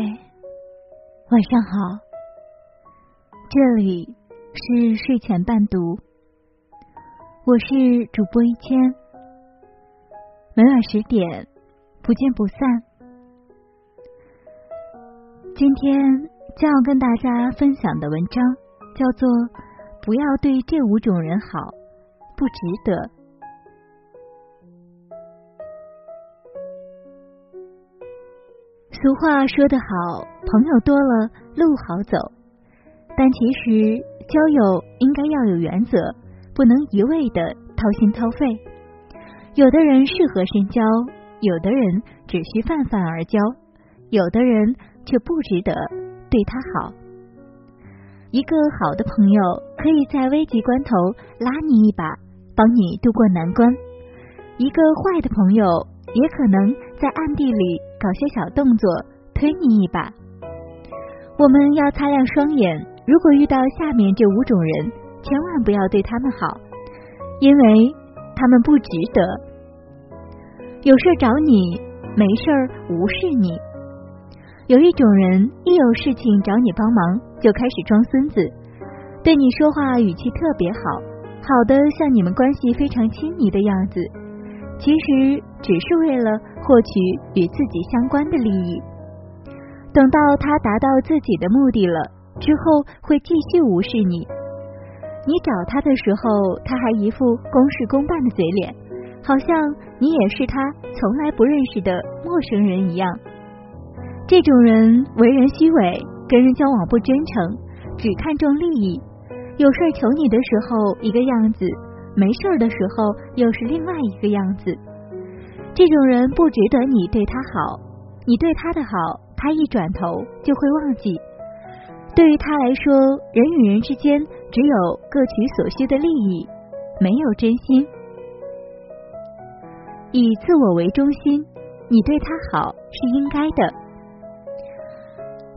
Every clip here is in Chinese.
晚上好，这里是睡前伴读，我是主播一千，每晚十点不见不散。今天将要跟大家分享的文章叫做《不要对这五种人好，不值得》。俗话说得好，朋友多了路好走，但其实交友应该要有原则，不能一味的掏心掏肺。有的人适合深交，有的人只需泛泛而交，有的人却不值得对他好。一个好的朋友可以在危急关头拉你一把，帮你渡过难关；一个坏的朋友也可能在暗地里。搞些小动作推你一把，我们要擦亮双眼。如果遇到下面这五种人，千万不要对他们好，因为他们不值得。有事找你，没事无视你。有一种人，一有事情找你帮忙，就开始装孙子，对你说话语气特别好，好的像你们关系非常亲密的样子，其实只是为了。获取与自己相关的利益，等到他达到自己的目的了之后，会继续无视你。你找他的时候，他还一副公事公办的嘴脸，好像你也是他从来不认识的陌生人一样。这种人为人虚伪，跟人交往不真诚，只看重利益。有事求你的时候一个样子，没事的时候又是另外一个样子。这种人不值得你对他好，你对他的好，他一转头就会忘记。对于他来说，人与人之间只有各取所需的利益，没有真心。以自我为中心，你对他好是应该的。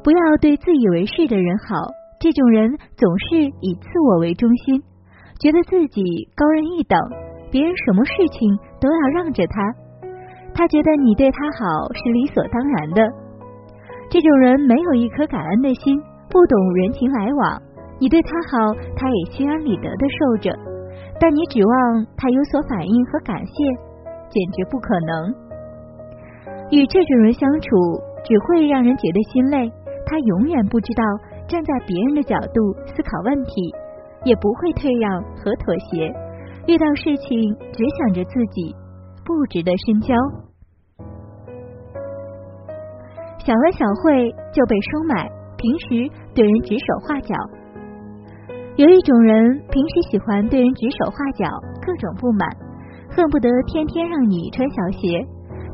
不要对自以为是的人好，这种人总是以自我为中心，觉得自己高人一等，别人什么事情都要让着他。他觉得你对他好是理所当然的，这种人没有一颗感恩的心，不懂人情来往。你对他好，他也心安理得的受着，但你指望他有所反应和感谢，简直不可能。与这种人相处，只会让人觉得心累。他永远不知道站在别人的角度思考问题，也不会退让和妥协。遇到事情只想着自己。不值得深交，小恩小惠就被收买，平时对人指手画脚。有一种人，平时喜欢对人指手画脚，各种不满，恨不得天天让你穿小鞋。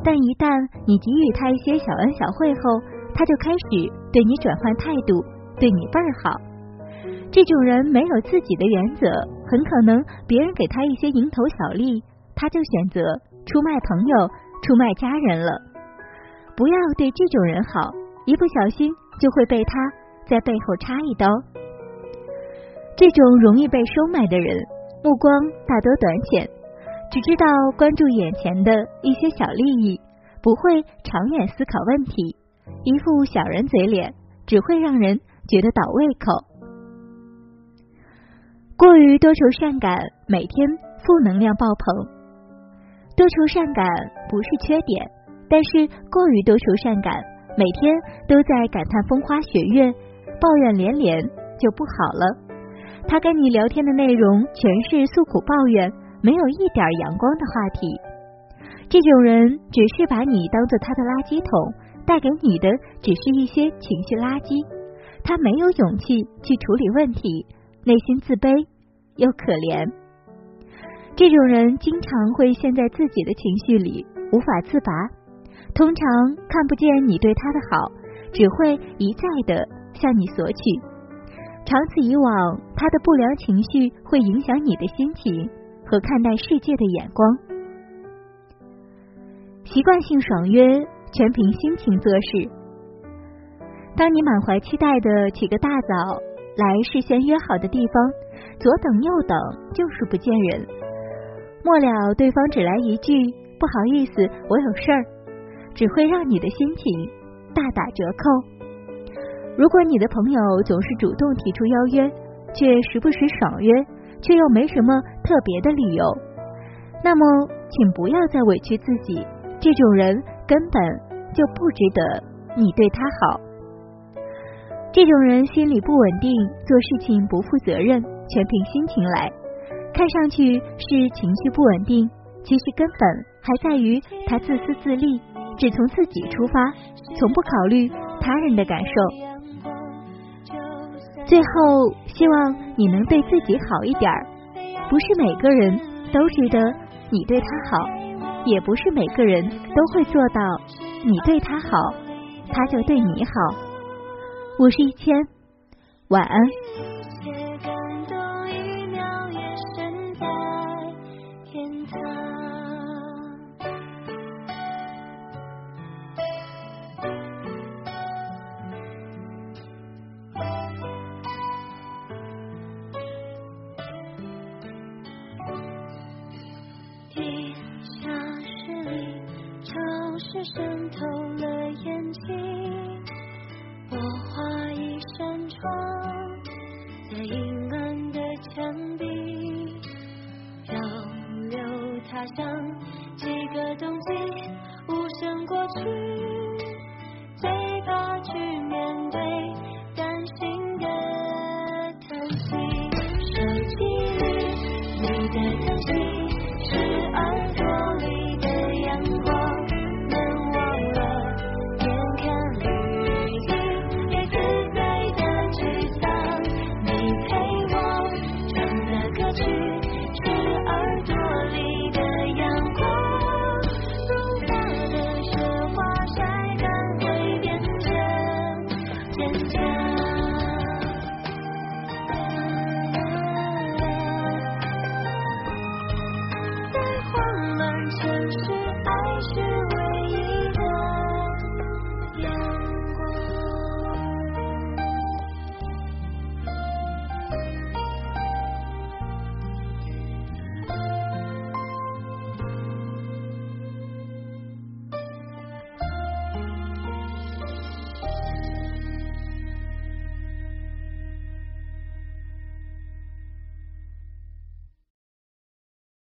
但一旦你给予他一些小恩小惠后，他就开始对你转换态度，对你倍儿好。这种人没有自己的原则，很可能别人给他一些蝇头小利，他就选择。出卖朋友，出卖家人了，不要对这种人好，一不小心就会被他在背后插一刀。这种容易被收买的人，目光大多短浅，只知道关注眼前的一些小利益，不会长远思考问题，一副小人嘴脸，只会让人觉得倒胃口。过于多愁善感，每天负能量爆棚。多愁善感不是缺点，但是过于多愁善感，每天都在感叹风花雪月、抱怨连连就不好了。他跟你聊天的内容全是诉苦抱怨，没有一点阳光的话题。这种人只是把你当做他的垃圾桶，带给你的只是一些情绪垃圾。他没有勇气去处理问题，内心自卑又可怜。这种人经常会陷在自己的情绪里无法自拔，通常看不见你对他的好，只会一再的向你索取。长此以往，他的不良情绪会影响你的心情和看待世界的眼光。习惯性爽约，全凭心情做事。当你满怀期待的起个大早来事先约好的地方，左等右等就是不见人。末了，对方只来一句“不好意思，我有事儿”，只会让你的心情大打折扣。如果你的朋友总是主动提出邀约，却时不时爽约，却又没什么特别的理由，那么请不要再委屈自己。这种人根本就不值得你对他好。这种人心理不稳定，做事情不负责任，全凭心情来。看上去是情绪不稳定，其实根本还在于他自私自利，只从自己出发，从不考虑他人的感受。最后，希望你能对自己好一点儿。不是每个人都值得你对他好，也不是每个人都会做到你对他好，他就对你好。我是一千，晚安。是渗透了眼睛，扇窗，在阴暗的墙壁，漂流他乡，几个冬季，无声过去。